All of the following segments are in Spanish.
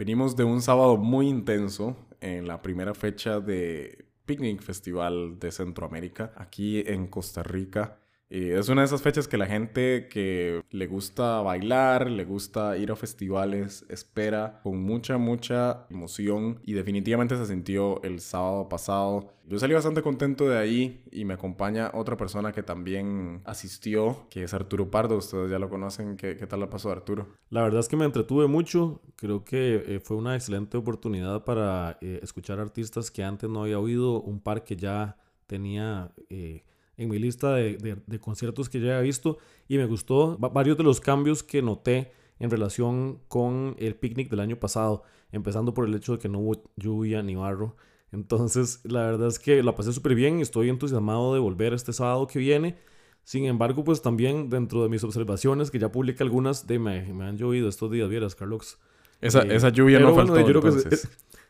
Venimos de un sábado muy intenso en la primera fecha de Picnic Festival de Centroamérica, aquí en Costa Rica. Y es una de esas fechas que la gente que le gusta bailar, le gusta ir a festivales, espera con mucha, mucha emoción y definitivamente se sintió el sábado pasado. Yo salí bastante contento de ahí y me acompaña otra persona que también asistió, que es Arturo Pardo. Ustedes ya lo conocen. ¿Qué, qué tal la pasó Arturo? La verdad es que me entretuve mucho. Creo que eh, fue una excelente oportunidad para eh, escuchar artistas que antes no había oído, un par que ya tenía... Eh, en mi lista de, de, conciertos que ya he visto y me gustó varios de los cambios que noté en relación con el picnic del año pasado, empezando por el hecho de que no hubo lluvia ni barro. Entonces, la verdad es que la pasé súper bien y estoy entusiasmado de volver este sábado que viene. Sin embargo, pues también dentro de mis observaciones, que ya publiqué algunas, de me, me han llovido estos días, vieras, Carlos. Esa, eh, esa lluvia no faltó, yo creo que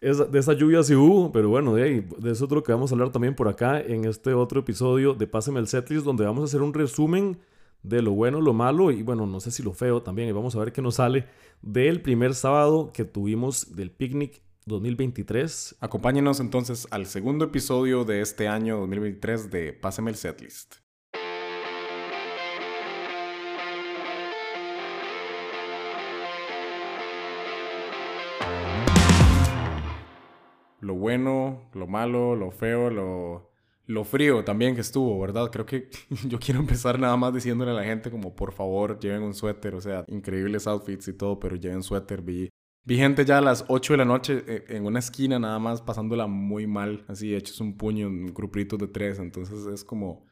de esa lluvia sí hubo, pero bueno, de, ahí, de eso es lo que vamos a hablar también por acá en este otro episodio de Páseme el Setlist, donde vamos a hacer un resumen de lo bueno, lo malo y bueno, no sé si lo feo también. Y vamos a ver qué nos sale del primer sábado que tuvimos del picnic 2023. Acompáñenos entonces al segundo episodio de este año 2023 de Páseme el Setlist. Lo bueno, lo malo, lo feo, lo, lo frío también que estuvo, ¿verdad? Creo que yo quiero empezar nada más diciéndole a la gente como por favor lleven un suéter, o sea, increíbles outfits y todo, pero lleven suéter. Vi, vi gente ya a las 8 de la noche eh, en una esquina nada más pasándola muy mal, así hechos un puño, un grupito de tres, entonces es como...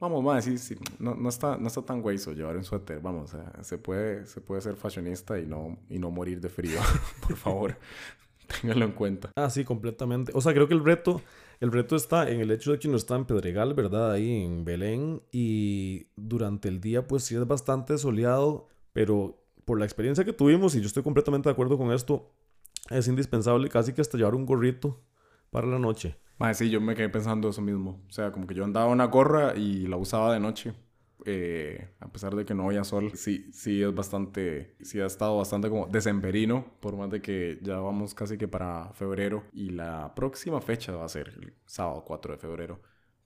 Vamos, más, sí, sí, no, no, está, no está tan hueso llevar un suéter, vamos, se puede, se puede ser fashionista y no, y no morir de frío, por favor. Téngalo en cuenta. Ah, sí, completamente. O sea, creo que el reto, el reto está en el hecho de que uno está en Pedregal, ¿verdad? Ahí en Belén. Y durante el día, pues sí es bastante soleado. Pero por la experiencia que tuvimos, y yo estoy completamente de acuerdo con esto, es indispensable casi que hasta llevar un gorrito para la noche. Ah, sí, yo me quedé pensando eso mismo. O sea, como que yo andaba una gorra y la usaba de noche. Eh, a pesar de que no haya sol, sí, sí es bastante, sí ha estado bastante como decemberino, por más de que ya vamos casi que para febrero y la próxima fecha va a ser el sábado 4 de febrero.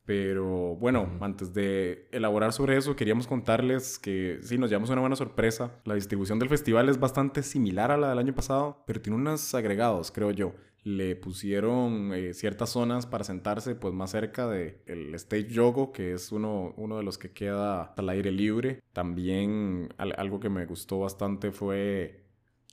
Pero bueno, antes de elaborar sobre eso, queríamos contarles que sí, nos llevamos una buena sorpresa. La distribución del festival es bastante similar a la del año pasado, pero tiene unos agregados, creo yo le pusieron eh, ciertas zonas para sentarse pues más cerca del el stage yogo que es uno, uno de los que queda al aire libre. También algo que me gustó bastante fue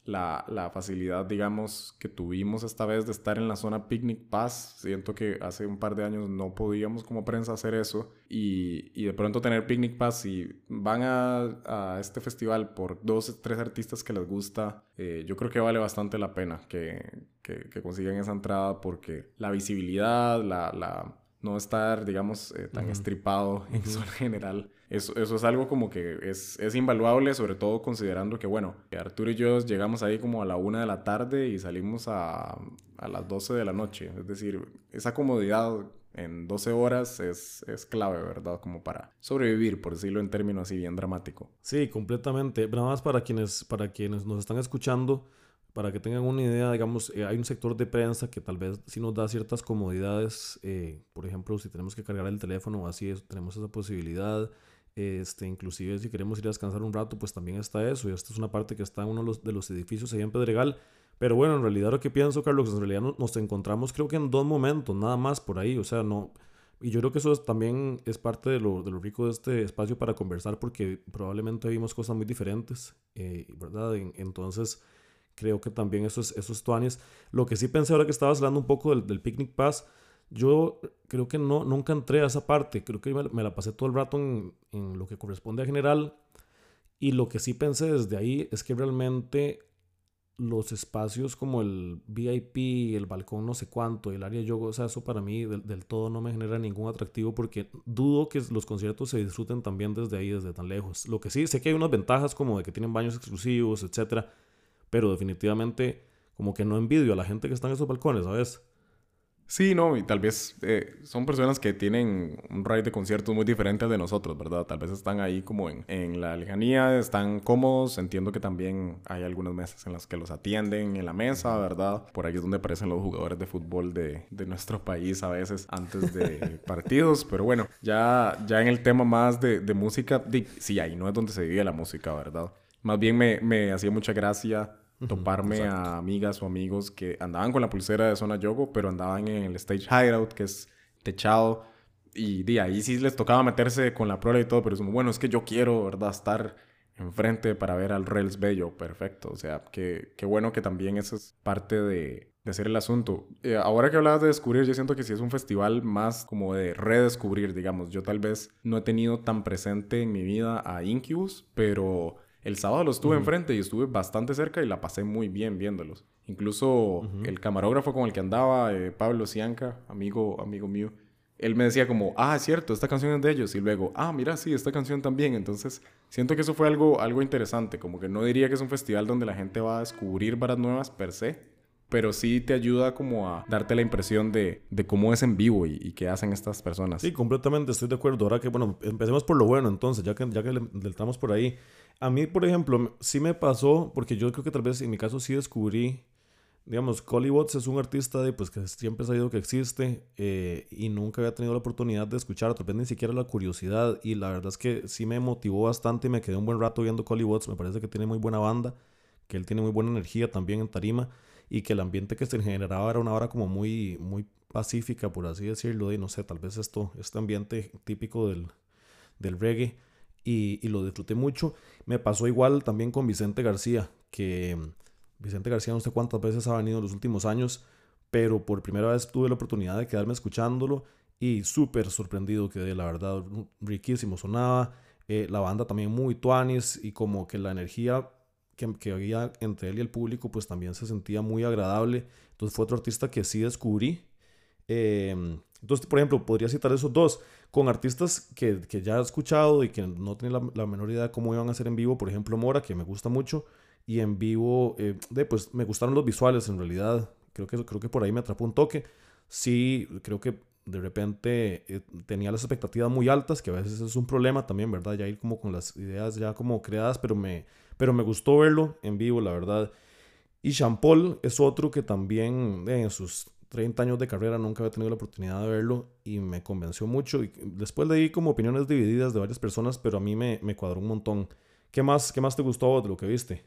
la, la, facilidad, digamos, que tuvimos esta vez de estar en la zona Picnic Pass. Siento que hace un par de años no podíamos como prensa hacer eso. Y, y de pronto tener Picnic Pass y van a, a, este festival por dos, tres artistas que les gusta, eh, yo creo que vale bastante la pena que, que, que consigan esa entrada porque la visibilidad, la, la no estar, digamos, eh, tan estripado en zona general eso, eso es algo como que es, es invaluable, sobre todo considerando que, bueno, Arturo y yo llegamos ahí como a la una de la tarde y salimos a, a las 12 de la noche. Es decir, esa comodidad en 12 horas es, es, clave, ¿verdad? Como para sobrevivir, por decirlo en términos así bien dramático. Sí, completamente. Nada más para quienes, para quienes nos están escuchando, para que tengan una idea, digamos, eh, hay un sector de prensa que tal vez sí nos da ciertas comodidades. Eh, por ejemplo, si tenemos que cargar el teléfono o así, tenemos esa posibilidad. Este, inclusive si queremos ir a descansar un rato, pues también está eso. Y esta es una parte que está en uno de los, edificios ahí en Pedregal. Pero bueno, en realidad lo que pienso, Carlos, en realidad nos encontramos creo que en dos momentos, nada más por ahí. O sea, no... Y yo creo que eso también es parte de lo, de lo, rico de este espacio para conversar porque probablemente vimos cosas muy diferentes, eh, ¿verdad? entonces, creo que también eso es, eso es Lo que sí pensé ahora que estabas hablando un poco del, del Picnic Pass, yo creo que no, nunca entré a esa parte. Creo que me, la pasé todo el rato en, en, lo que corresponde a general. Y lo que sí pensé desde ahí es que realmente los espacios como el VIP, el balcón no sé cuánto, el área yoga, o sea, eso para mí del, del, todo no me genera ningún atractivo porque dudo que los conciertos se disfruten también desde ahí, desde tan lejos. Lo que sí, sé que hay unas ventajas como de que tienen baños exclusivos, etcétera, pero definitivamente como que no envidio a la gente que está en esos balcones, ¿sabes? Sí, no, y tal vez eh, son personas que tienen un ride de conciertos muy diferente al de nosotros, ¿verdad? Tal vez están ahí como en, en la lejanía, están cómodos. Entiendo que también hay algunas mesas en las que los atienden en la mesa, ¿verdad? Por ahí es donde aparecen los jugadores de fútbol de, de nuestro país a veces antes de partidos. Pero bueno, ya, ya en el tema más de, de música, sí, ahí no es donde se vive la música, ¿verdad? Más bien me, me hacía mucha gracia toparme a amigas o amigos que andaban con la pulsera de Zona Yogo, pero andaban en el Stage Hideout, que es techado. Y de ahí sí les tocaba meterse con la prueba y todo, pero es como, bueno, es que yo quiero, ¿verdad? Estar enfrente para ver al Rails Bello, perfecto. O sea, qué bueno que también eso es parte de, de hacer el asunto. Eh, ahora que hablabas de descubrir, yo siento que sí es un festival más como de redescubrir, digamos. Yo tal vez no he tenido tan presente en mi vida a Incubus, pero el sábado los estuve enfrente y estuve bastante cerca y la pasé muy bien viéndolos. Incluso el camarógrafo con el que andaba, eh, Pablo Cianca, amigo, amigo mío, él me decía como, ah, es cierto, esta canción es de ellos. Y luego, ah, mira, sí, esta canción también. Entonces, siento que eso fue algo, algo interesante. Como que no diría que es un festival donde la gente va a descubrir varas nuevas per se, pero sí te ayuda como a darte la impresión de, de cómo es en vivo y, qué hacen estas personas. Sí, completamente estoy de acuerdo. Ahora que, bueno, empecemos por lo bueno entonces, ya que, ya que le, le estamos por ahí. A mí, por ejemplo, sí me pasó, porque yo creo que tal vez en mi caso sí descubrí, digamos, Collie Watts es un artista de, pues, que siempre he sabido que existe eh, y nunca había tenido la oportunidad de escuchar, tal vez ni siquiera la curiosidad. Y la verdad es que sí me motivó bastante y me quedé un buen rato viendo Collie Watts. Me parece que tiene muy buena banda, que él tiene muy buena energía también en tarima y que el ambiente que se generaba era una hora como muy, muy pacífica, por así decirlo. Y no sé, tal vez esto, este ambiente típico del, del reggae y, lo disfruté mucho. Me pasó igual también con Vicente García, que Vicente García no sé cuántas veces ha venido en los últimos años, pero por primera vez tuve la oportunidad de quedarme escuchándolo y súper sorprendido quedé, la verdad, riquísimo sonaba. Eh, la banda también muy tuanis y como que la energía que, había entre él y el público pues también se sentía muy agradable. Entonces fue otro artista que sí descubrí. Eh, entonces, por ejemplo, podría citar esos dos con artistas que, que ya he escuchado y que no tenía la, menor idea de cómo iban a ser en vivo. Por ejemplo, Mora, que me gusta mucho. Y en vivo, eh, de, pues me gustaron los visuales en realidad. Creo que, creo que por ahí me atrapó un toque. Sí, creo que de repente eh, tenía las expectativas muy altas, que a veces es un problema también, ¿verdad? Ya ir como con las ideas ya como creadas, pero me, pero me gustó verlo en vivo, la verdad. Y Jean Paul es otro que también en sus 30 años de carrera, nunca había tenido la oportunidad de verlo y me convenció mucho. Y después leí como opiniones divididas de varias personas, pero a mí me, me cuadró un montón. ¿Qué más, ¿Qué más te gustó de lo que viste?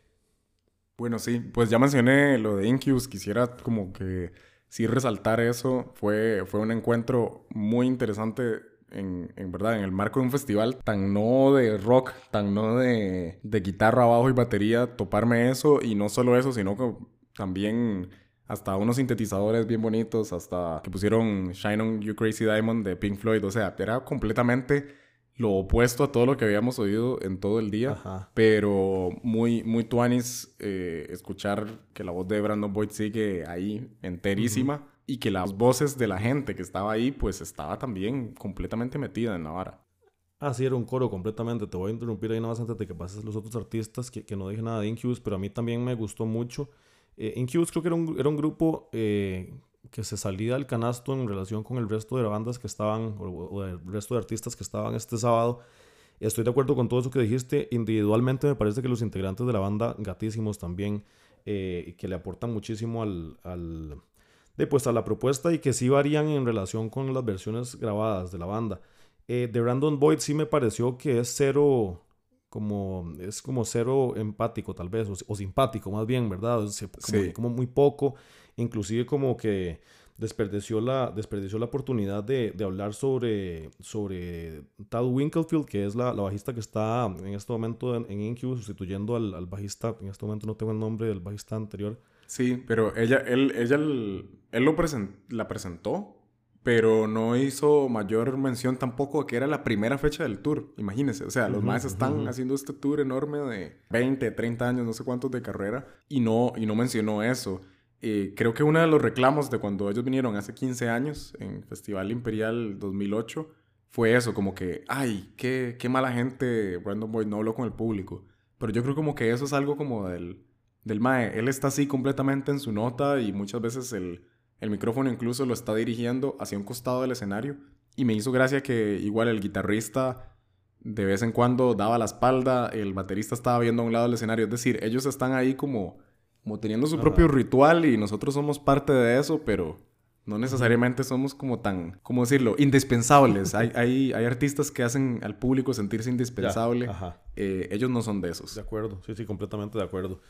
Bueno, sí, pues ya mencioné lo de Incubus, quisiera como que sí resaltar eso. Fue, fue un encuentro muy interesante en, verdad, en el marco de un festival tan no de rock, tan no de, de guitarra, bajo y batería, toparme eso y no solo eso, sino que también hasta unos sintetizadores bien bonitos, hasta que pusieron Shine on You Crazy Diamond de Pink Floyd. O sea, era completamente lo opuesto a todo lo que habíamos oído en todo el día. Pero muy, muy tuanis eh, escuchar que la voz de Brandon Boyd sigue ahí enterísima. Y que las voces de la gente que estaba ahí, pues estaba también completamente metida en la vara. Ah, sí, era un coro completamente. Te voy a interrumpir ahí nada más antes de que pases los otros artistas, que, que no dije nada de Incubus, pero a mí también me gustó mucho eh, Incubus creo que era un, era un grupo eh, que se salía del canasto en relación con el resto de bandas que estaban, o, el resto de artistas que estaban este sábado. Estoy de acuerdo con todo eso que dijiste. Individualmente me parece que los integrantes de la banda, gatísimos también, eh, que le aportan muchísimo al, al de, pues, a la propuesta y que sí varían en relación con las versiones grabadas de la banda. Eh, de Brandon Boyd sí me pareció que es cero, como, es como cero empático tal vez, o, simpático más bien, ¿verdad? como, como, muy poco, inclusive como que desperdició la, desperdició la oportunidad de, de hablar sobre, sobre Tad Winklefield, que es la, la, bajista que está en este momento en, en Incubus, sustituyendo al, al, bajista, en este momento no tengo el nombre del bajista anterior. Sí, pero ella, él, ella, él, lo la presentó pero no hizo mayor mención tampoco de que era la primera fecha del tour. Imagínense, o sea, los más están haciendo este tour enorme de 20, 30 años, no sé cuántos de carrera, y no, y no mencionó eso. Eh, creo que uno de los reclamos de cuando ellos vinieron hace 15 años en Festival Imperial 2008 fue eso, como que, ay, qué, qué mala gente, Brandon Boyd no habló con el público. Pero yo creo como que eso es algo como del, del Mae. Él está así completamente en su nota y muchas veces el El micrófono incluso lo está dirigiendo hacia un costado del escenario. Y me hizo gracia que igual el guitarrista de vez en cuando daba la espalda, el baterista estaba viendo a un lado del escenario. Es decir, ellos están ahí como, como teniendo su propio ritual y nosotros somos parte de eso, pero no necesariamente somos como tan, ¿cómo decirlo?, indispensables. hay, hay, hay artistas que hacen al público sentirse indispensable. Eh, ellos no son de esos. De acuerdo, sí, sí, completamente de acuerdo.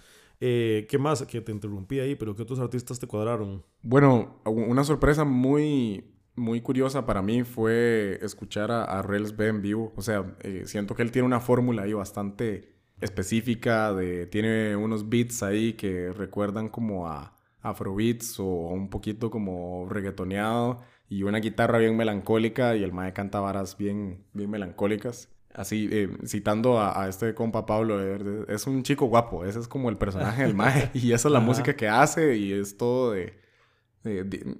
Eh, ¿Qué más? Que te interrumpí ahí, pero ¿qué otros artistas te cuadraron? Bueno, una sorpresa muy, muy curiosa para mí fue escuchar a, a Rels B en vivo. O sea, eh, siento que él tiene una fórmula ahí bastante específica, de, tiene unos beats ahí que recuerdan como a afrobeats o un poquito como reggaetoneado y una guitarra bien melancólica y el mae canta varas bien, bien melancólicas. Así, eh, citando a, este compa Pablo, es un chico guapo, ese es como el personaje del mae y esa es la música que hace y es todo de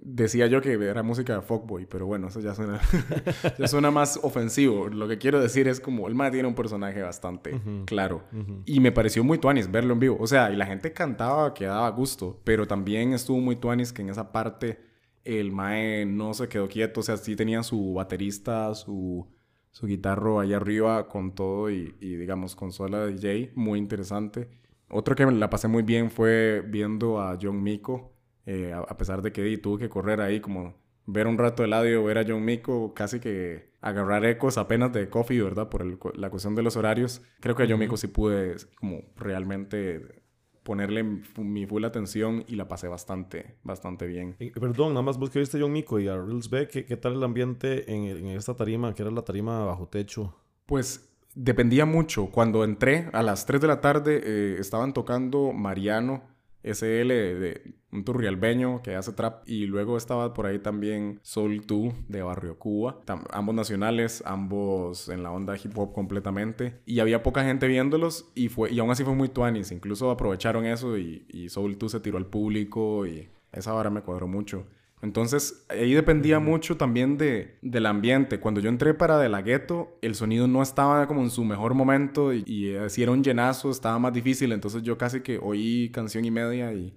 decía yo que era música de fuckboy, pero bueno, eso ya suena, ya suena más ofensivo. Lo que quiero decir es como el Mae tiene un personaje bastante claro. Y me pareció muy tuanis verlo en vivo. O sea, y la gente cantaba que daba gusto, pero también estuvo muy tuanis que en esa parte el Mae no se quedó quieto. O sea, sí tenía su baterista, su, su guitarro ahí arriba con todo y, y digamos, consola de DJ. Muy interesante. Otro que me la pasé muy bien fue viendo a John Miko eh, a, pesar de que tuve que correr ahí como ver un rato el audio, ver a John Mico, casi que agarrar ecos apenas de Coffee, ¿verdad? Por la cuestión de los horarios. Creo que a John Mico sí pude como realmente ponerle mi full atención y la pasé bastante, bastante bien. perdón, nada más vos que viste John Mico y a Reels B, ¿qué, ¿qué, tal el ambiente en, en, esta tarima, que era la tarima bajo techo? Pues dependía mucho. Cuando entré a las 3 de la tarde eh, estaban tocando Mariano SL de un turrialbeño que hace trap. Y luego estaba por ahí también Soul 2 de Barrio Cuba, ambos nacionales, ambos en la onda hip hop completamente. Y había poca gente viéndolos y fue y aún así fue muy tuanis, incluso aprovecharon eso y, y Soul 2 se tiró al público y esa hora me cuadró mucho. Entonces, ahí dependía mucho también de, del ambiente. Cuando yo entré para De La Ghetto, el sonido no estaba como en su mejor momento y, y eh, si era un llenazo, estaba más difícil. Entonces, yo casi que oí canción y media y,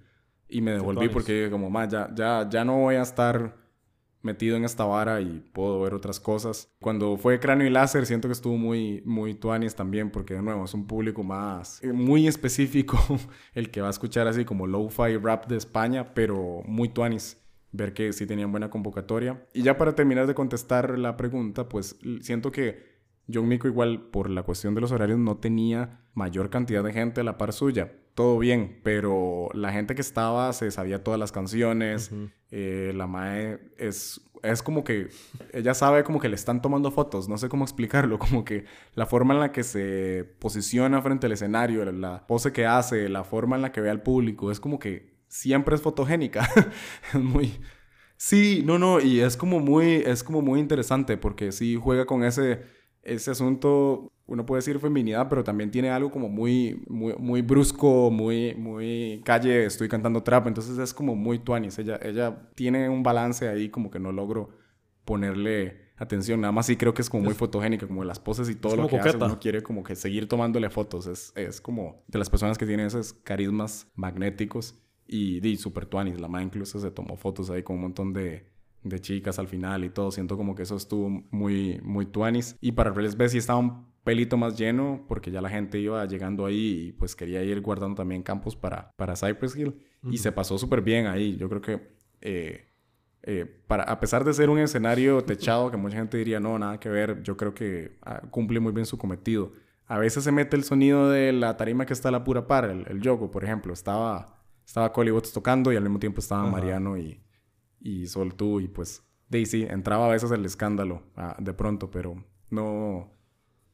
y me devolví porque como, más ya, ya, ya no voy a estar metido en esta vara y puedo ver otras cosas. Cuando fue Cráneo y Láser, siento que estuvo muy, muy tuanis también, porque de nuevo es un público más, eh, muy específico, el que va a escuchar así como lo-fi rap de España, pero muy tuanis ver que sí tenían buena convocatoria. Y ya para terminar de contestar la pregunta, pues siento que John Mico igual por la cuestión de los horarios no tenía mayor cantidad de gente a la par suya. Todo bien, pero la gente que estaba se sabía todas las canciones. Eh, la Mae es, es como que ella sabe como que le están tomando fotos. No sé cómo explicarlo. Como que la forma en la que se posiciona frente al escenario, la pose que hace, la forma en la que ve al público, es como que siempre es fotogénica. es muy... Sí, no, no, y es como muy, es como muy interesante porque sí juega con ese, ese asunto, uno puede decir feminidad, pero también tiene algo como muy, muy, muy brusco, muy, muy calle, estoy cantando trap, entonces es como muy tuanis, ella, ella tiene un balance ahí como que no logro ponerle atención, nada más sí creo que es como muy fotogénica, como las poses y todo lo que hace, uno quiere como que seguir tomándole fotos, es, es como de las personas que tienen esos carismas magnéticos y di super tuanis. La madre incluso se tomó fotos ahí con un montón de, de chicas al final y todo. Siento como que eso estuvo muy, muy tuanis. Y para Reels B sí estaba un pelito más lleno porque ya la gente iba llegando ahí y pues quería ir guardando también campos para, para Cypress Hill. Y se pasó súper bien ahí. Yo creo que... Eh, eh, para, a pesar de ser un escenario techado que mucha gente diría no, nada que ver, yo creo que ah, cumple muy bien su cometido. A veces se mete el sonido de la tarima que está a la pura par, el, el yogo, por ejemplo, estaba estaba Coli tocando y al mismo tiempo estaba Mariano y, y Sol tú y pues Daisy entraba a veces el escándalo ah, de pronto, pero no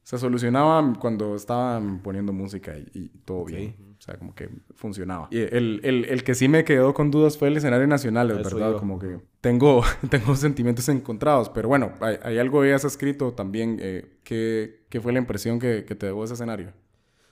se solucionaba cuando estaban poniendo música y, todo bien. O sea, como que funcionaba. Y el, el, el, que sí me quedó con dudas fue el escenario nacional, es verdad. Como que tengo, tengo sentimientos encontrados. Pero bueno, hay, algo que has escrito también. Eh, ¿qué, ¿qué, fue la impresión que, que te dejó ese escenario?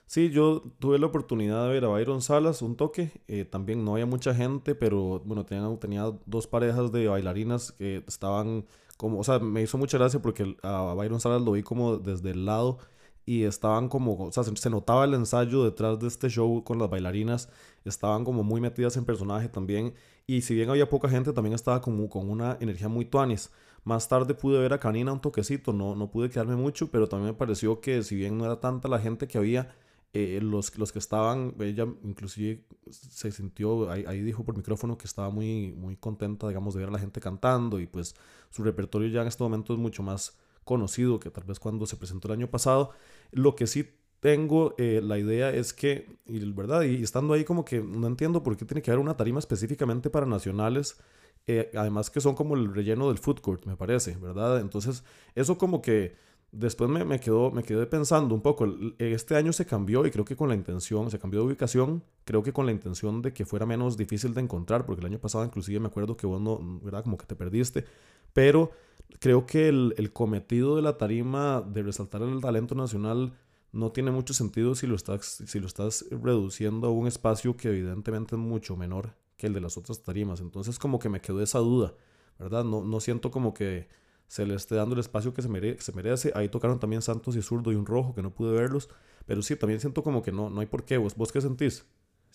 Sí, yo tuve la oportunidad de ver a Byron Salas un toque. Eh, también no había mucha gente, pero bueno, tenía, tenía dos parejas de bailarinas que estaban como, o sea, me hizo mucha gracia porque a Byron Salas lo vi como desde el lado y estaban como, o sea, se, notaba el ensayo detrás de este show con las bailarinas, estaban como muy metidas en personaje también, y si bien había poca gente, también estaba como con una energía muy tuanis. Más tarde pude ver a Canina un toquecito, no, no pude quedarme mucho, pero también me pareció que si bien no era tanta la gente que había, eh, los, los que estaban, ella inclusive se sintió, ahí, ahí, dijo por micrófono que estaba muy, muy contenta, digamos, de ver a la gente cantando y pues su repertorio ya en este momento es mucho más conocido que tal vez cuando se presentó el año pasado. Lo que sí tengo eh, la idea es que, y verdad, y estando ahí como que no entiendo por qué tiene que haber una tarima específicamente para nacionales, eh, además que son como el relleno del food court, me parece, ¿verdad? Entonces, eso como que después me, me, me quedé pensando un poco, este año se cambió y creo que con la intención, se cambió de ubicación, creo que con la intención de que fuera menos difícil de encontrar, porque el año pasado inclusive me acuerdo que vos no, ¿verdad? Como que te perdiste, pero creo que el, el cometido de la tarima de resaltar el talento nacional no tiene mucho sentido si lo estás, si lo estás reduciendo a un espacio que evidentemente es mucho menor que el de las otras tarimas. Entonces como que me quedó esa duda, ¿verdad? No, no siento como que se le esté dando el espacio que se, se merece. Ahí tocaron también Santos y Zurdo y un rojo, que no pude verlos. Pero sí, también siento como que no, no hay por qué. ¿Vos, vos qué sentís?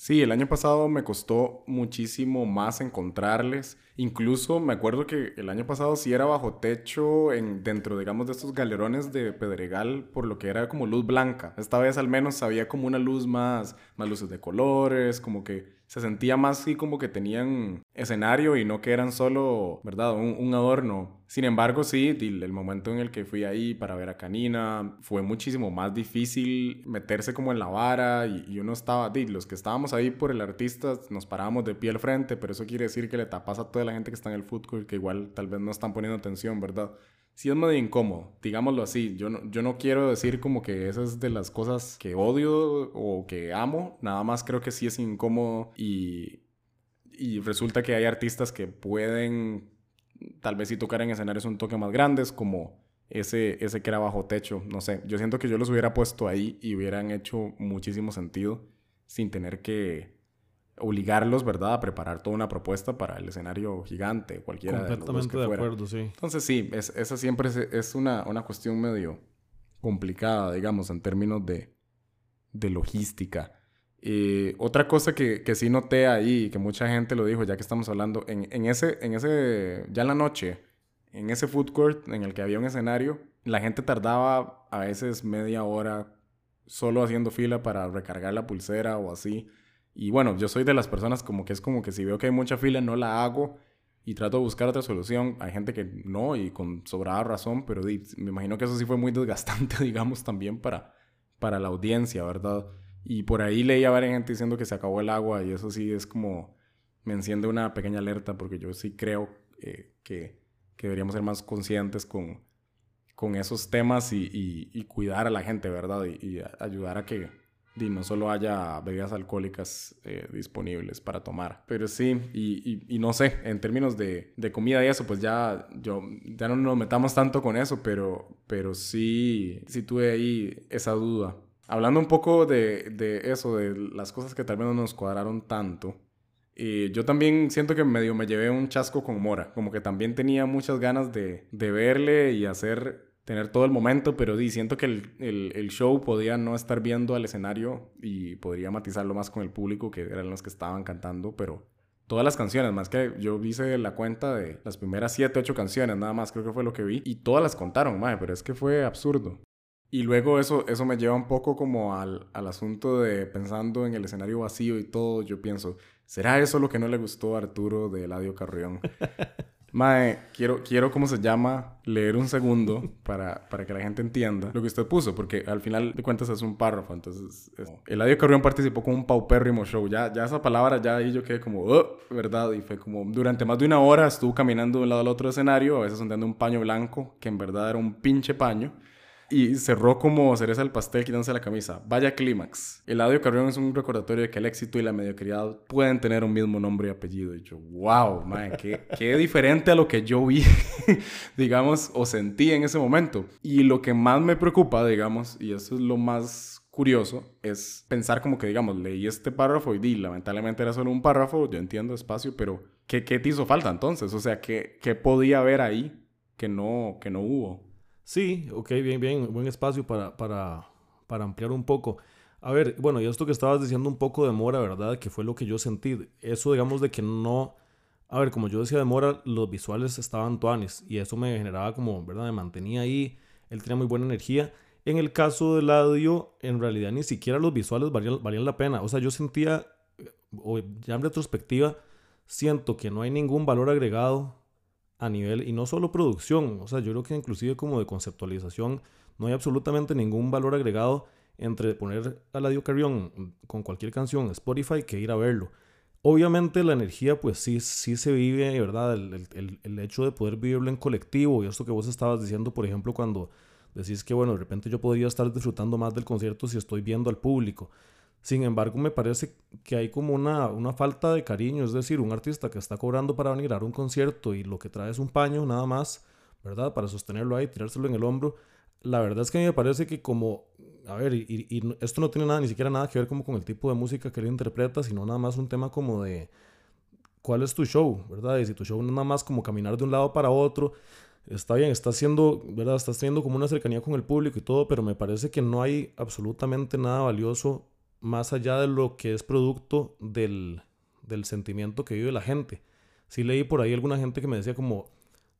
Sí, el año pasado me costó muchísimo más encontrarles. Incluso me acuerdo que el año pasado sí era bajo techo en, dentro, digamos, de estos galerones de Pedregal, por lo que era como luz blanca. Esta vez al menos había como una luz más, más luces de colores, como que se sentía más así como que tenían escenario y no que eran solo, ¿verdad? Un, adorno. Sin embargo, sí, el momento en el que fui ahí para ver a Canina fue muchísimo más difícil meterse como en la vara y, y uno estaba, los que estábamos ahí por el artista nos parábamos de pie al frente, pero eso quiere decir que le tapas a toda la gente que está en el fútbol que igual tal vez no están poniendo atención, ¿verdad? Sí es medio incómodo, digámoslo así. Yo no, yo no quiero decir como que esas es de las cosas que odio o que amo, nada más creo que sí es incómodo y, y resulta que hay artistas que pueden tal vez si tocar en escenarios un toque más grandes como ese, ese que era bajo techo, no sé, yo siento que yo los hubiera puesto ahí y hubieran hecho muchísimo sentido sin tener que obligarlos, ¿verdad?, a preparar toda una propuesta para el escenario gigante, cualquiera de los dos que de acuerdo, sí. Entonces sí, es, esa siempre es, una, una, cuestión medio complicada, digamos, en términos de, de logística. Eh, otra cosa que, que, sí noté ahí, que mucha gente lo dijo, ya que estamos hablando, en, en, ese, en ese, ya en la noche, en ese food court en el que había un escenario, la gente tardaba a veces media hora solo haciendo fila para recargar la pulsera o así. Y bueno, yo soy de las personas como que es como que si veo que hay mucha fila no la hago y trato de buscar otra solución. Hay gente que no y con sobrada razón, pero me imagino que eso sí fue muy desgastante, digamos, también para, para la audiencia, ¿verdad? Y por ahí leí a varias gente diciendo que se acabó el agua y eso sí es como me enciende una pequeña alerta porque yo sí creo eh, que, que, deberíamos ser más conscientes con, con esos temas y, y, cuidar a la gente, ¿verdad? y ayudar a que y no solo haya bebidas alcohólicas eh, disponibles para tomar. Pero sí, y, no sé, en términos de, de, comida y eso, pues ya, yo, ya no nos metamos tanto con eso, pero, pero sí, sí tuve ahí esa duda. Hablando un poco de, de eso, de las cosas que tal vez no nos cuadraron tanto, eh, yo también siento que medio me llevé un chasco con Mora, como que también tenía muchas ganas de, de verle y hacer tener todo el momento, pero di, siento que el, el, el, show podía no estar viendo al escenario y podría matizarlo más con el público, que eran los que estaban cantando, pero todas las canciones, más que yo hice la cuenta de las primeras 7, 8 canciones, nada más creo que fue lo que vi, y todas las contaron, madre, pero es que fue absurdo. Y luego eso, eso me lleva un poco como al, al asunto de pensando en el escenario vacío y todo, yo pienso, ¿será eso lo que no le gustó a Arturo de Eladio Carrión? Mae, quiero, quiero, ¿cómo se llama? Leer un segundo para, para que la gente entienda lo que usted puso, porque al final de cuentas es un párrafo. Entonces, es... Eladio Carrión participó con un paupérrimo show. Ya, ya esa palabra, ya ahí yo quedé como, oh", ¿verdad? Y fue como, durante más de una hora estuvo caminando de un lado al otro escenario, a veces ondeando un paño blanco, que en verdad era un pinche paño y cerró como cereza el pastel quitándose la camisa. Vaya clímax. Eladio Carrión es un recordatorio de que el éxito y la mediocridad pueden tener un mismo nombre y apellido. Y yo, wow, man, qué, qué diferente a lo que yo vi, digamos, o sentí en ese momento. Y lo que más me preocupa, digamos, y eso es lo más curioso, es pensar como que, digamos, leí este párrafo y di, lamentablemente era solo un párrafo, yo entiendo espacio, pero ¿qué, qué te hizo falta entonces? O sea, ¿qué, qué podía haber ahí que no, que no hubo? Sí, ok, bien, bien, buen espacio para, para, para ampliar un poco. A ver, bueno, y esto que estabas diciendo un poco de Mora, ¿verdad? Que fue lo que yo sentí. Eso, digamos, de que no... A ver, como yo decía de Mora, los visuales estaban tuanes y eso me generaba como, ¿verdad? Me mantenía ahí, él tenía muy buena energía. En el caso del audio, en realidad ni siquiera los visuales valían, valían la pena. O sea, yo sentía, o ya en retrospectiva, siento que no hay ningún valor agregado a nivel, y no solo producción, o sea, yo creo que inclusive como de conceptualización, no hay absolutamente ningún valor agregado entre poner a Ladio Carrión con cualquier canción Spotify que ir a verlo. Obviamente la energía pues sí, sí se vive, ¿verdad? El, el, el, hecho de poder vivirlo en colectivo y esto que vos estabas diciendo, por ejemplo, cuando decís que, bueno, de repente yo podría estar disfrutando más del concierto si estoy viendo al público. Sin embargo, me parece que hay como una, una falta de cariño, es decir, un artista que está cobrando para venir a un concierto y lo que trae es un paño nada más, ¿verdad? Para sostenerlo ahí, tirárselo en el hombro. La verdad es que a mí me parece que como a ver, y, y, esto no tiene nada, ni siquiera nada que ver como con el tipo de música que él interpreta, sino nada más un tema como de cuál es tu show, ¿verdad? Y si tu show nada más como caminar de un lado para otro, está bien, estás haciendo, ¿verdad? Estás teniendo como una cercanía con el público y todo, pero me parece que no hay absolutamente nada valioso más allá de lo que es producto del, del sentimiento que vive la gente. Sí leí por ahí alguna gente que me decía como,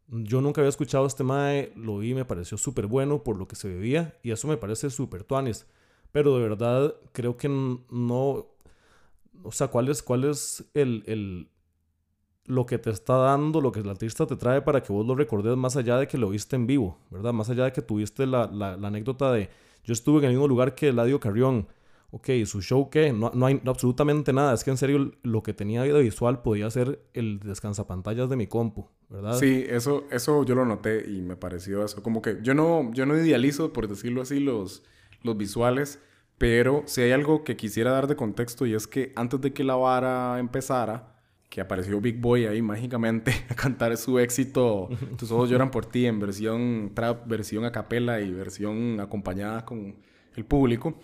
yo nunca había escuchado este Mae, lo vi, me pareció súper bueno por lo que se bebía y eso me parece súper tuanis. Pero de verdad creo que no, o sea, ¿cuál es, cuál es el, el, lo que te está dando, lo que el artista te trae para que vos lo recordes más allá de que lo viste en vivo, ¿verdad? Más allá de que tuviste la, la, la anécdota de yo estuve en el mismo lugar que Eladio Carrión ok, su show qué, no, no hay absolutamente nada, es que en serio lo que tenía de visual podía ser el descansapantallas de mi compu, ¿verdad? Sí, eso, eso yo lo noté y me pareció eso, como que yo no, yo no idealizo, por decirlo así, los, los visuales, pero si hay algo que quisiera dar de contexto y es que antes de que la vara empezara, que apareció Big Boy ahí mágicamente a cantar su éxito Tus ojos lloran por ti en versión trap, versión a capela y versión acompañada con el público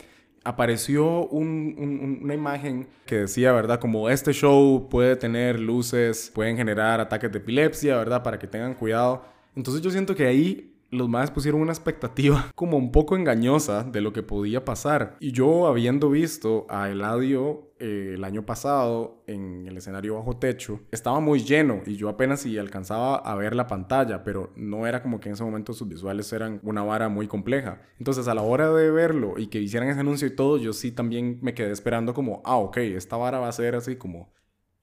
apareció una imagen que decía, ¿verdad? Como este show puede tener luces, pueden generar ataques de epilepsia, ¿verdad? Para que tengan cuidado. Entonces yo siento que ahí los más pusieron una expectativa como un poco engañosa de lo que podía pasar. Y yo habiendo visto a Eladio eh, el año pasado en el escenario bajo techo, estaba muy lleno y yo apenas si alcanzaba a ver la pantalla, pero no era como que en ese momento sus visuales eran una vara muy compleja. Entonces a la hora de verlo y que hicieran ese anuncio y todo, yo sí también me quedé esperando como, ah, ok, esta vara va a ser así como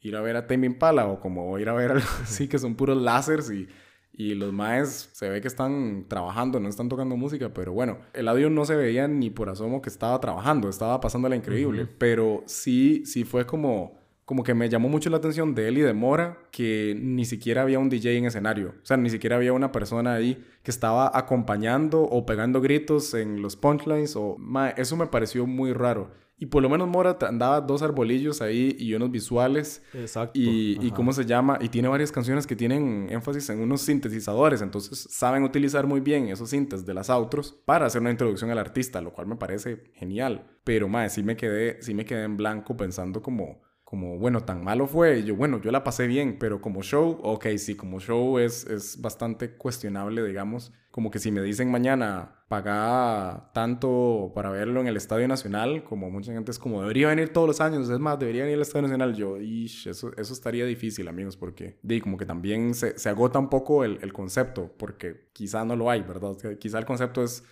ir a ver a Tame Impala o como ir a ver algo así que son puros láseres y y los maes se ve que están trabajando, no están tocando música, pero bueno, el audio no se veía ni por asomo que estaba trabajando, estaba pasándola increíble, pero sí, sí fue como, como que me llamó mucho la atención de él y de Mora que ni siquiera había un DJ en escenario, o sea, ni siquiera había una persona ahí que estaba acompañando o pegando gritos en los punchlines, o mae, eso me pareció muy raro. Y por lo menos Mora andaba dos arbolillos ahí y unos visuales. Exacto. Y, y, cómo se llama. Y tiene varias canciones que tienen énfasis en unos sintetizadores. Entonces saben utilizar muy bien esos sintes de las outros para hacer una introducción al artista, lo cual me parece genial. Pero, más sí me quedé, sí me quedé en blanco pensando como como, bueno, tan malo fue. Y yo, bueno, yo la pasé bien, pero como show, ok, sí, como show es, es bastante cuestionable, digamos. Como que si me dicen mañana, paga tanto para verlo en el Estadio Nacional, como mucha gente es como, debería venir todos los años, es más, debería venir al Estadio Nacional. Yo, ish, eso, eso estaría difícil, amigos, porque, di, como que también se, se agota un poco el, el, concepto, porque quizá no lo hay, ¿verdad? Quizá el concepto es,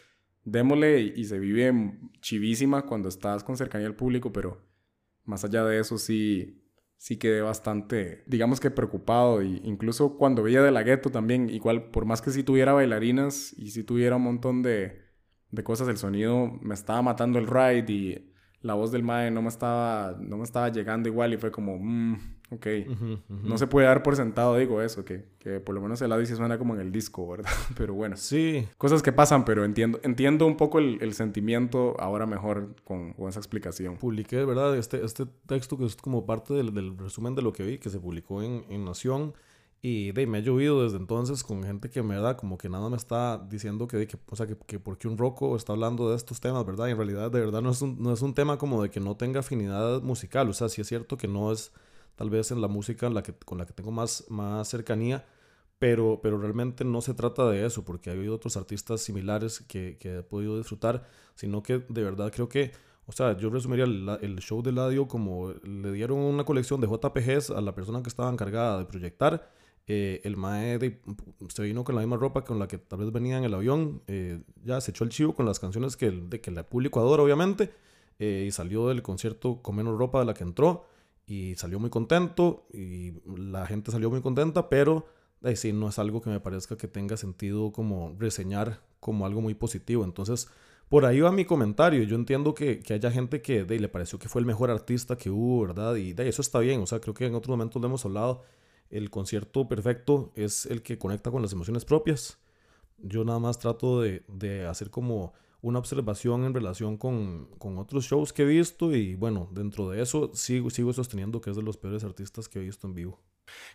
démosle y se vive chivísima cuando estás con cercanía al público, pero más allá de eso, sí, sí quedé bastante, digamos que preocupado. Y incluso cuando veía de la gueto también, igual, por más que si tuviera bailarinas y si tuviera un montón de, de cosas, el sonido me estaba matando el ride y la voz del Mae no me estaba, no me estaba llegando igual y fue como, mmm, ok, no se puede dar por sentado, digo eso, que, que por lo menos el audio sí suena como en el disco, ¿verdad? Pero bueno, sí. Cosas que pasan, pero entiendo, entiendo un poco el, el sentimiento ahora mejor con, con, esa explicación. Publiqué, ¿verdad? Este, este texto que es como parte del, del resumen de lo que vi, que se publicó en, en Nación. Y de, me ha llovido desde entonces con gente que me da como que nada me está diciendo que, que o sea, que, que porque un roco está hablando de estos temas, ¿verdad? Y en realidad, de verdad, no es, un, no es un tema como de que no tenga afinidad musical. O sea, sí es cierto que no es tal vez en la música en la que, con la que tengo más, más cercanía, pero, pero realmente no se trata de eso, porque hay otros artistas similares que, que he podido disfrutar, sino que de verdad creo que, o sea, yo resumiría el, el show de Ladio como le dieron una colección de JPGs a la persona que estaba encargada de proyectar. Eh, el Mae se vino con la misma ropa con la que tal vez venía en el avión, eh, ya se echó el chivo con las canciones que, de que el público adora, obviamente, eh, y salió del concierto con menos ropa de la que entró, y salió muy contento, y la gente salió muy contenta, pero sí, no es algo que me parezca que tenga sentido como reseñar como algo muy positivo. Entonces, por ahí va mi comentario. Yo entiendo que, que haya gente que de, le pareció que fue el mejor artista que hubo, ¿verdad? Y de, eso está bien. O sea, creo que en otros momentos lo hemos hablado. El concierto perfecto es el que conecta con las emociones propias. Yo nada más trato de, de hacer como una observación en relación con, con, otros shows que he visto y bueno, dentro de eso sigo, sigo sosteniendo que es de los peores artistas que he visto en vivo.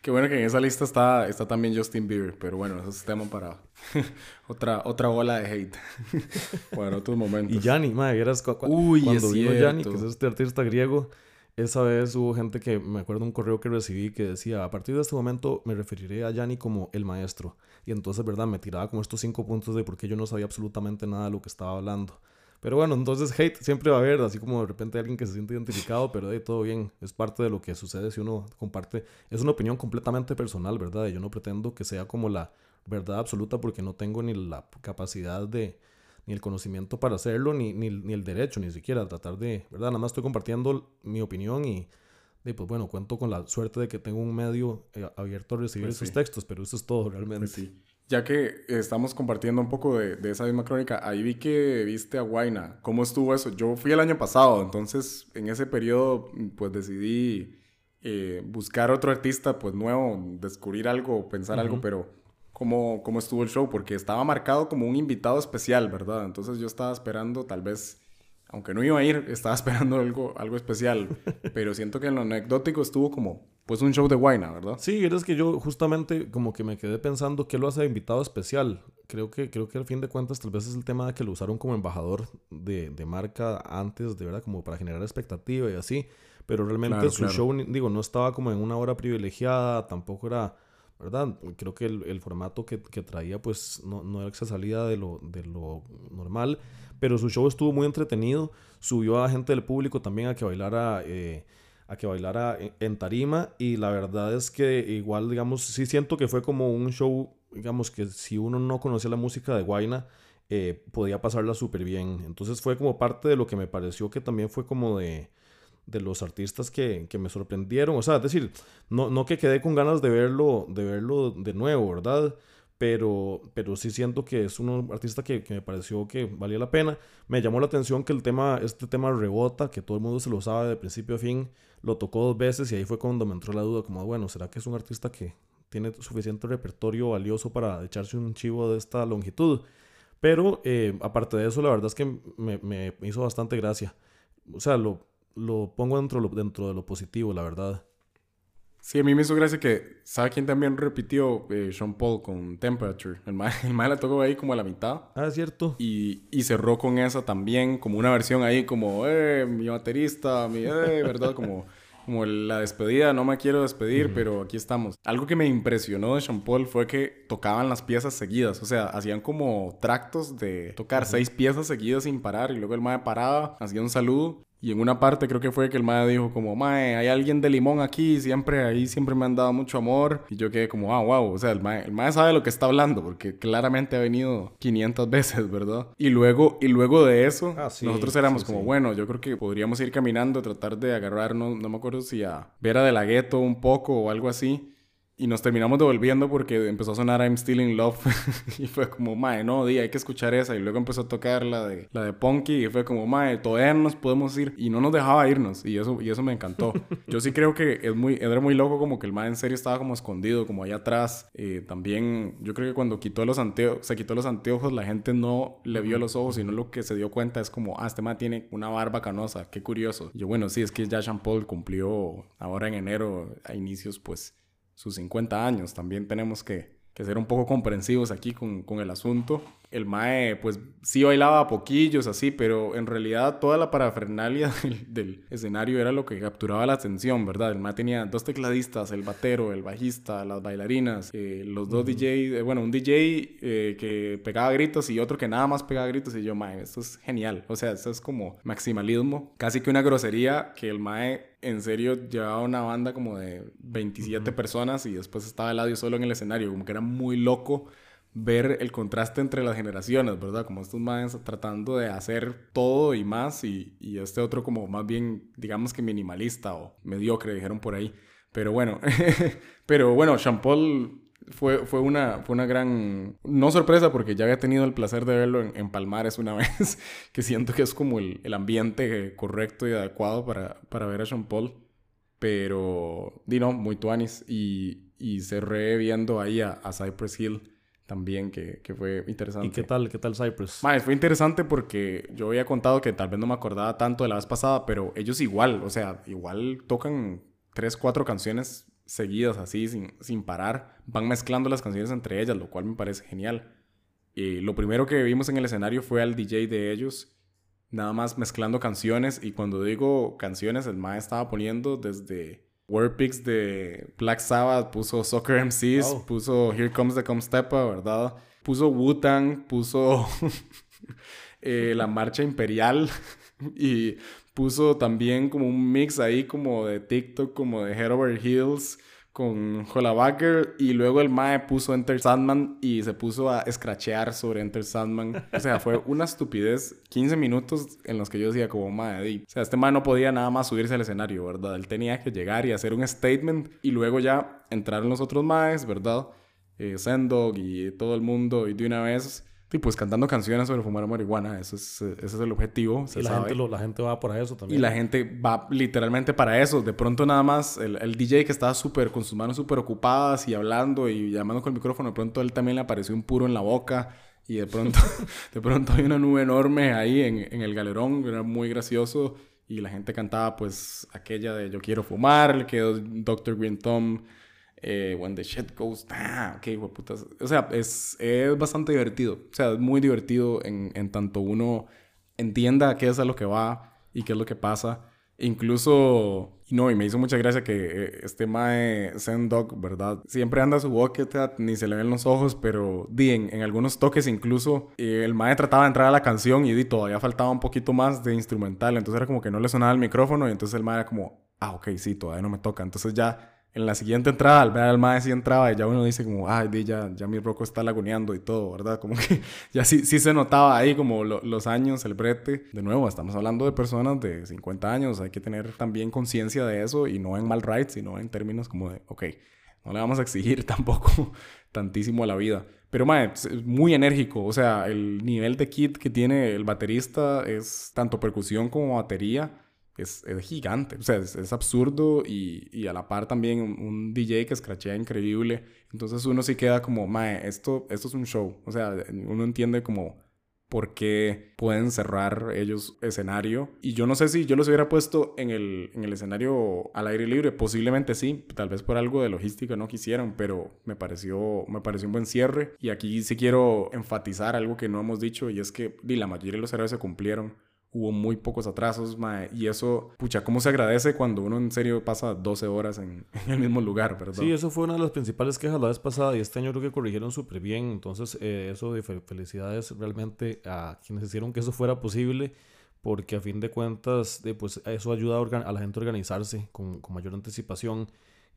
Qué bueno que en esa lista está, está también Justin Bieber, pero bueno, eso es tema para otra, otra ola de hate. bueno, otros momentos. Y Yanni, madre, eras cu Uy, cuando vino Yanni, que es este artista griego, esa vez hubo gente que, me acuerdo un correo que recibí que decía, a partir de este momento me referiré a Yanni como el maestro. Y entonces, ¿verdad? Me tiraba como estos cinco puntos de por qué yo no sabía absolutamente nada de lo que estaba hablando. Pero bueno, entonces hate siempre va a haber, así como de repente alguien que se siente identificado, pero de todo bien, es parte de lo que sucede si uno comparte. Es una opinión completamente personal, ¿verdad? Y yo no pretendo que sea como la verdad absoluta porque no tengo ni la capacidad de, ni el conocimiento para hacerlo, ni, ni, ni el derecho, ni siquiera tratar de, ¿verdad? Nada más estoy compartiendo mi opinión y, y pues bueno, cuento con la suerte de que tengo un medio eh, abierto a recibir pues esos sí. textos, pero eso es todo realmente. Pues sí. Ya que estamos compartiendo un poco de, de, esa misma crónica, ahí vi que viste a Guaina. ¿Cómo estuvo eso? Yo fui el año pasado, entonces en ese periodo pues decidí eh, buscar otro artista pues nuevo, descubrir algo, pensar uh -huh. algo, pero ¿cómo, ¿cómo estuvo el show? Porque estaba marcado como un invitado especial, ¿verdad? Entonces yo estaba esperando tal vez aunque no iba a ir, estaba esperando algo, algo especial. pero siento que en lo anecdótico estuvo como, pues, un show de Guaina, ¿verdad? Sí, es que yo justamente como que me quedé pensando qué lo hace invitado especial. Creo que, creo que al fin de cuentas tal vez es el tema de que lo usaron como embajador de, de marca antes, de verdad, como para generar expectativa y así. Pero realmente claro, su claro. show, digo, no estaba como en una hora privilegiada, tampoco era... ¿verdad? Creo que el, formato que, traía pues no, no era que se salía de lo, de lo normal pero su show estuvo muy entretenido. Subió a gente del público también a que bailara, eh, a que bailara en, en, tarima y la verdad es que igual, digamos, sí siento que fue como un show, digamos, que si uno no conocía la música de Guaina, eh, podía pasarla súper bien. Entonces fue como parte de lo que me pareció que también fue como de de los artistas que, que, me sorprendieron. O sea, es decir, no, no que quedé con ganas de verlo, de verlo de nuevo, ¿verdad? pero, pero sí siento que es un artista que, que, me pareció que valía la pena. Me llamó la atención que el tema, este tema rebota, que todo el mundo se lo sabe de principio a fin, lo tocó dos veces y ahí fue cuando me entró la duda, como, bueno, ¿será que es un artista que tiene suficiente repertorio valioso para echarse un chivo de esta longitud? Pero eh, aparte de eso, la verdad es que me, me, hizo bastante gracia. O sea, lo, lo pongo dentro, dentro de lo positivo, la verdad. Sí, a mí me hizo gracia que, ¿sabe quién también repitió? Eh, Sean Paul con Temperature. El mae, el mae la tocó ahí como a la mitad. Ah, es cierto. Y, y cerró con esa también, como una versión ahí como, eh, mi baterista, mi, eh, ¿verdad? Como, como la despedida, no me quiero despedir, uh -huh. pero aquí estamos. Algo que me impresionó de Sean Paul fue que tocaban las piezas seguidas. O sea, hacían como tractos de tocar uh -huh. seis piezas seguidas sin parar. Y luego el mae paraba, hacía un saludo y en una parte creo que fue que el mae dijo como, mae, hay alguien de limón aquí, siempre ahí siempre me han dado mucho amor. Y yo quedé como, ah, wow, o sea, el mae, el mae sabe lo que está hablando, porque claramente ha venido 500 veces, ¿verdad? Y luego, y luego de eso, ah, sí, nosotros éramos sí, como, sí. bueno, yo creo que podríamos ir caminando, tratar de agarrarnos, no me acuerdo si a Vera de la Gueto un poco o algo así. Y nos terminamos devolviendo porque empezó a sonar I'm Still in Love. y fue como, mae, no, di, hay que escuchar esa. Y luego empezó a tocar la de, la de Punky. Y fue como, mae, todavía no nos podemos ir. Y no nos dejaba irnos. Y eso, y eso me encantó. Yo sí creo que es muy, era muy loco como que el mae en serio estaba como escondido, como allá atrás. Eh, también, yo creo que cuando quitó los anteojos, se quitó los anteojos, la gente no le vio los ojos, sino lo que se dio cuenta es como, ah, este mae tiene una barba canosa. Qué curioso. Y yo, bueno, sí, es que ya Jean Paul cumplió ahora en enero, a inicios, pues sus 50 años. También tenemos que, que ser un poco comprensivos aquí con, con el asunto. El Mae, pues sí bailaba a poquillos, así, pero en realidad toda la parafernalia del, escenario era lo que capturaba la atención, ¿verdad? El Mae tenía dos tecladistas, el batero, el bajista, las bailarinas, eh, los dos DJs, eh, bueno, un DJ eh, que pegaba gritos y otro que nada más pegaba gritos, y yo, Mae, esto es genial. O sea, esto es como maximalismo, casi que una grosería que el Mae en serio llevaba una banda como de 27 personas y después estaba el audio solo en el escenario, como que era muy loco ver el contraste entre las generaciones, ¿verdad? Como estos más tratando de hacer todo y más y, y, este otro como más bien, digamos que minimalista o mediocre, dijeron por ahí. Pero bueno, pero bueno, Paul fue, fue, una, fue una gran, no sorpresa porque ya había tenido el placer de verlo en, en Palmares una vez, que siento que es como el, el ambiente correcto y adecuado para, para ver a Jean Paul. Pero, di no, muy tuanis. Y, y cerré viendo ahí a, a Cypress Hill también, que, que, fue interesante. ¿Y qué tal, qué tal Cypress? fue interesante porque yo había contado que tal vez no me acordaba tanto de la vez pasada, pero ellos igual, o sea, igual tocan tres, cuatro canciones seguidas así, sin, sin parar. Van mezclando las canciones entre ellas, lo cual me parece genial. Y lo primero que vimos en el escenario fue al DJ de ellos, nada más mezclando canciones. Y cuando digo canciones, el mae estaba poniendo desde Warpix de Black Sabbath, puso Soccer MCs, puso Here Comes the Comstepa, ¿verdad? Puso Wu-Tang, puso eh, la Marcha Imperial y puso también como un mix ahí como de TikTok, como de Head Over Heels con Holabacker y luego el Mae puso Enter Sandman y se puso a escrachear sobre Enter Sandman. O sea, fue una estupidez. 15 minutos en los que yo decía como Mae, o sea, este Mae no podía nada más subirse al escenario, ¿verdad? Él tenía que llegar y hacer un statement y luego ya entraron los otros Maes, ¿verdad? Eh, Sendog y todo el mundo y de una vez y pues cantando canciones sobre fumar marihuana, eso es, ese es el objetivo. y la gente, la gente, va para eso también. Y la gente va literalmente para eso. De pronto nada más el, el DJ que estaba súper con sus manos súper ocupadas y hablando y llamando con el micrófono, de pronto él también le apareció un puro en la boca y de pronto, de pronto hay una nube enorme ahí en, en el galerón, era muy gracioso y la gente cantaba pues aquella de Yo quiero fumar, quedó Dr. Green Thumb eh, when the shit goes down. Ok, putas. O sea, es, es bastante divertido. O sea, es muy divertido en, en tanto uno entienda qué es a lo que va y qué es lo que pasa. Incluso, no, y me hizo mucha gracia que eh, este Mae Dog, ¿verdad? Siempre anda su bucket ni se le ven los ojos, pero di, en, en algunos toques incluso eh, el Mae trataba de entrar a la canción y di, todavía faltaba un poquito más de instrumental, entonces era como que no le sonaba el micrófono y entonces el Mae era como, ah, ok, sí, todavía no me toca. Entonces ya en la siguiente entrada, al ver al mae sí entraba y ya uno dice como, ay, ya, ya mi roco está laguneando y todo, ¿verdad? Como que ya sí, sí se notaba ahí como los años, el brete. De nuevo, estamos hablando de personas de 50 años, hay que tener también conciencia de eso y no en mal right, sino en términos como de, ok, no le vamos a exigir tampoco tantísimo a la vida. Pero, mae, es muy enérgico. O sea, el nivel de kit que tiene el baterista es tanto percusión como batería es, gigante, o sea, es, absurdo y, y, a la par también un, DJ que escrachea increíble. Entonces uno sí queda como, mae, esto, esto es un show. O sea, uno entiende como por qué pueden cerrar ellos escenario. Y yo no sé si yo los hubiera puesto en el, en el escenario al aire libre. Posiblemente sí, tal vez por algo de logística no quisieron, pero me pareció, me pareció un buen cierre. Y aquí sí quiero enfatizar algo que no hemos dicho y es que la mayoría de los cerros se cumplieron hubo muy pocos atrasos, y eso, pucha, cómo se agradece cuando uno en serio pasa 12 horas en, el mismo lugar, ¿verdad? Sí, eso fue una de las principales quejas la vez pasada y este año creo que corrigieron súper bien, entonces eh, eso de felicidades realmente a quienes hicieron que eso fuera posible, porque a fin de cuentas, de, pues eso ayuda a, a, la gente a organizarse con, mayor anticipación.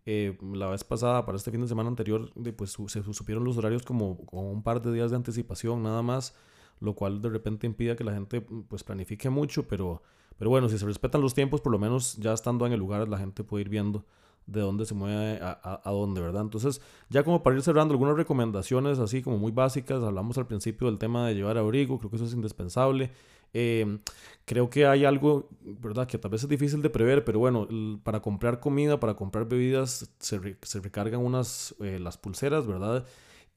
Eh, la vez pasada, para este fin de semana anterior, pues se supieron los horarios como con un par de días de anticipación nada más lo cual de repente impide que la gente pues planifique mucho, pero, pero bueno, si se respetan los tiempos, por lo menos ya estando en el lugar la gente puede ir viendo de dónde se mueve a, a, dónde, ¿verdad? Entonces, ya como para ir cerrando, algunas recomendaciones así como muy básicas, hablamos al principio del tema de llevar abrigo, creo que eso es indispensable. Eh, creo que hay algo, ¿verdad? Que tal vez es difícil de prever, pero bueno, para comprar comida, para comprar bebidas, se, se recargan unas, eh, las pulseras, ¿verdad?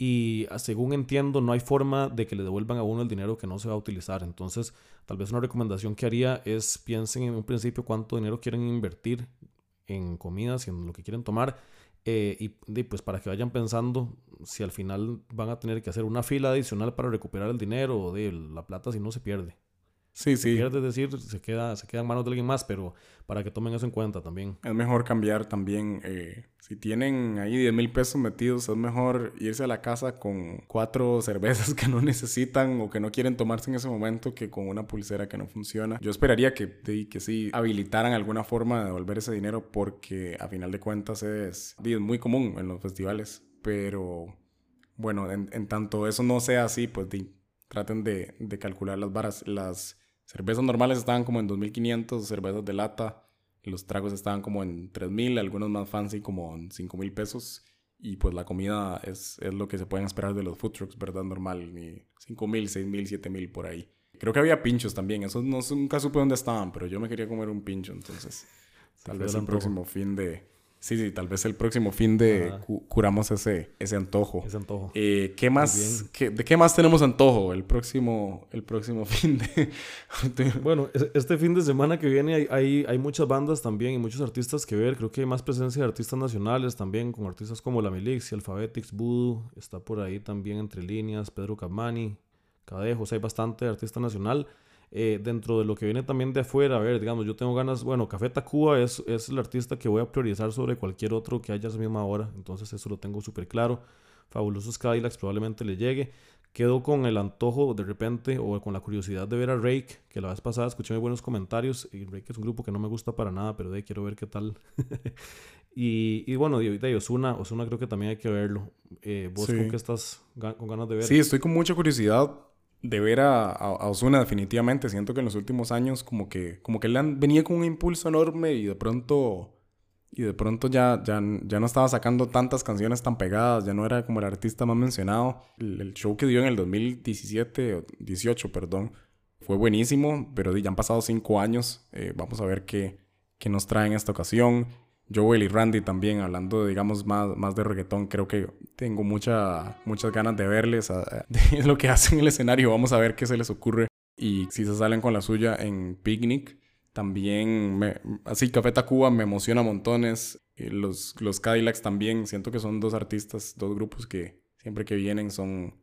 Y ah, según entiendo no hay forma de que le devuelvan a uno el dinero que no se va a utilizar. Entonces, tal vez una recomendación que haría es piensen en un principio cuánto dinero quieren invertir en comidas y en lo que quieren tomar Eh, y, pues para que vayan pensando si al final van a tener que hacer una fila adicional para recuperar el dinero o de la plata si no se pierde. Sí, sí. pierde, es decir, se queda, se queda en manos de alguien más, pero para que tomen eso en cuenta también. Es mejor cambiar también. Eh, si tienen ahí 10 mil pesos metidos, es mejor irse a la casa con cuatro cervezas que no necesitan o que no quieren tomarse en ese momento que con una pulsera que no funciona. Yo esperaría que, que sí habilitaran alguna forma de devolver ese dinero porque a final de cuentas es, es muy común en los festivales. Pero bueno, en, en tanto eso no sea así, pues traten de, de calcular las varas, las Cervezas normales estaban como en 2.500, cervezas de lata. Los tragos estaban como en 3.000, algunos más fancy como en 5.000 pesos. Y pues la comida es, es, lo que se pueden esperar de los food trucks, ¿verdad? Normal, ni 5.000, 6.000, 7.000 por ahí. Creo que había pinchos también, esos no, nunca supe dónde estaban, pero yo me quería comer un pincho, entonces tal vez el próximo fin de, Sí, sí, tal vez el próximo fin de curamos ese, ese antojo. Ese antojo. Eh, ¿qué más, ¿De qué más tenemos antojo el próximo, el próximo fin de...? bueno, este fin de semana que viene hay, hay, hay, muchas bandas también y muchos artistas que ver. Creo que hay más presencia de artistas nacionales también, con artistas como La Milix y Alphabetics, Voodoo. Está por ahí también Entre Líneas, Pedro Capmani, Cadejos. Hay bastante artista nacional. Eh, dentro de lo que viene también de afuera, a ver, digamos, yo tengo ganas, bueno, Café Tacuba es, es el artista que voy a priorizar sobre cualquier otro que haya a esa misma hora, entonces eso lo tengo súper claro. Fabulosos Cadillacs probablemente le llegue. Quedo con el antojo de repente o con la curiosidad de ver a Rake, que la vez pasada escuché muy buenos comentarios. Y Rake es un grupo que no me gusta para nada, pero de ahí quiero ver qué tal. y, y, bueno, ahorita y Osuna, Osuna creo que también hay que verlo. Eh, ¿Vos con qué estás con ganas de ver? Sí, estoy con mucha curiosidad de ver a, Osuna definitivamente. Siento que en los últimos años como que, como que él venía con un impulso enorme y de pronto... Y de pronto ya, ya, ya no estaba sacando tantas canciones tan pegadas, ya no era como el artista más mencionado. El, show que dio en el 2017, 18, perdón, fue buenísimo, pero ya han pasado cinco años. Eh, vamos a ver qué, qué nos trae en esta ocasión. Joel y Randy también, hablando, digamos, más, más de reggaetón, creo que tengo mucha, muchas ganas de verles, de lo que hacen en el escenario, vamos a ver qué se les ocurre y si se salen con la suya en Picnic. También, me, así, Café Tacuba me emociona montones. Los, los Cadillacs también, siento que son dos artistas, dos grupos que siempre que vienen son,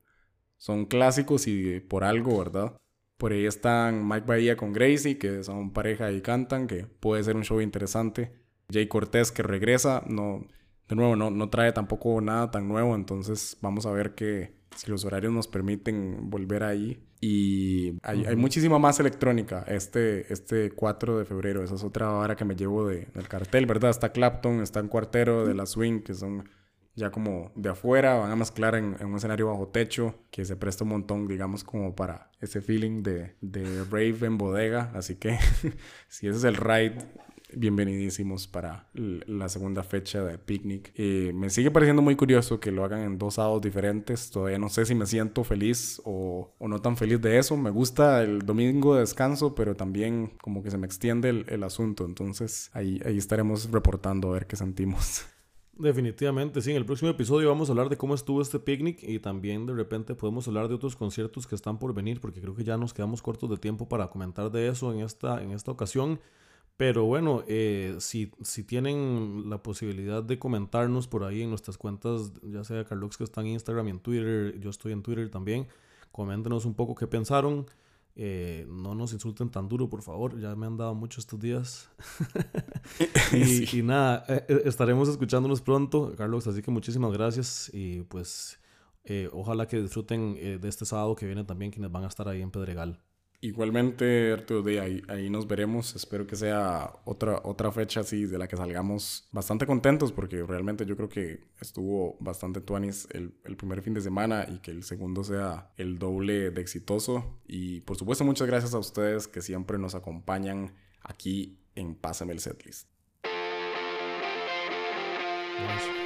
son clásicos y por algo, ¿verdad? Por ahí están Mike Bahía con Gracie, que son pareja y cantan, que puede ser un show interesante. Jay Cortés que regresa, no, de nuevo, no, no trae tampoco nada tan nuevo, entonces vamos a ver que si los horarios nos permiten volver ahí. Y hay, hay muchísima más electrónica este, este 4 de febrero. Esa es otra hora que me llevo de, del cartel, ¿verdad? Está Clapton, está en Cuartero de la Swing, que son ya como de afuera, van a mezclar en, en, un escenario bajo techo que se presta un montón, digamos, como para ese feeling de, de rave en bodega. Así que si ese es el ride bienvenidísimos para la segunda fecha de Picnic. Eh, me sigue pareciendo muy curioso que lo hagan en dos sábados diferentes. Todavía no sé si me siento feliz o, o, no tan feliz de eso. Me gusta el domingo de descanso, pero también como que se me extiende el, el asunto. Entonces ahí, ahí estaremos reportando a ver qué sentimos. Definitivamente, sí. En el próximo episodio vamos a hablar de cómo estuvo este picnic y también de repente podemos hablar de otros conciertos que están por venir, porque creo que ya nos quedamos cortos de tiempo para comentar de eso en esta, en esta ocasión. Pero bueno, eh, si, si tienen la posibilidad de comentarnos por ahí en nuestras cuentas, ya sea Carlos que está en Instagram y en Twitter, yo estoy en Twitter también, coméntenos un poco qué pensaron. Eh, no nos insulten tan duro, por favor. Ya me han dado mucho estos días. y, nada, eh, estaremos escuchándonos pronto, Carlos. Así que muchísimas gracias. Y pues ojalá que disfruten de este sábado que viene también quienes van a estar ahí en Pedregal. Igualmente, Arturo, de ahí, ahí nos veremos. Espero que sea otra, otra fecha así de la que salgamos bastante contentos porque realmente yo creo que estuvo bastante tuanis el, el primer fin de semana y que el segundo sea el doble de exitoso. Y por supuesto, muchas gracias a ustedes que siempre nos acompañan aquí en Pásame el Setlist. Gracias.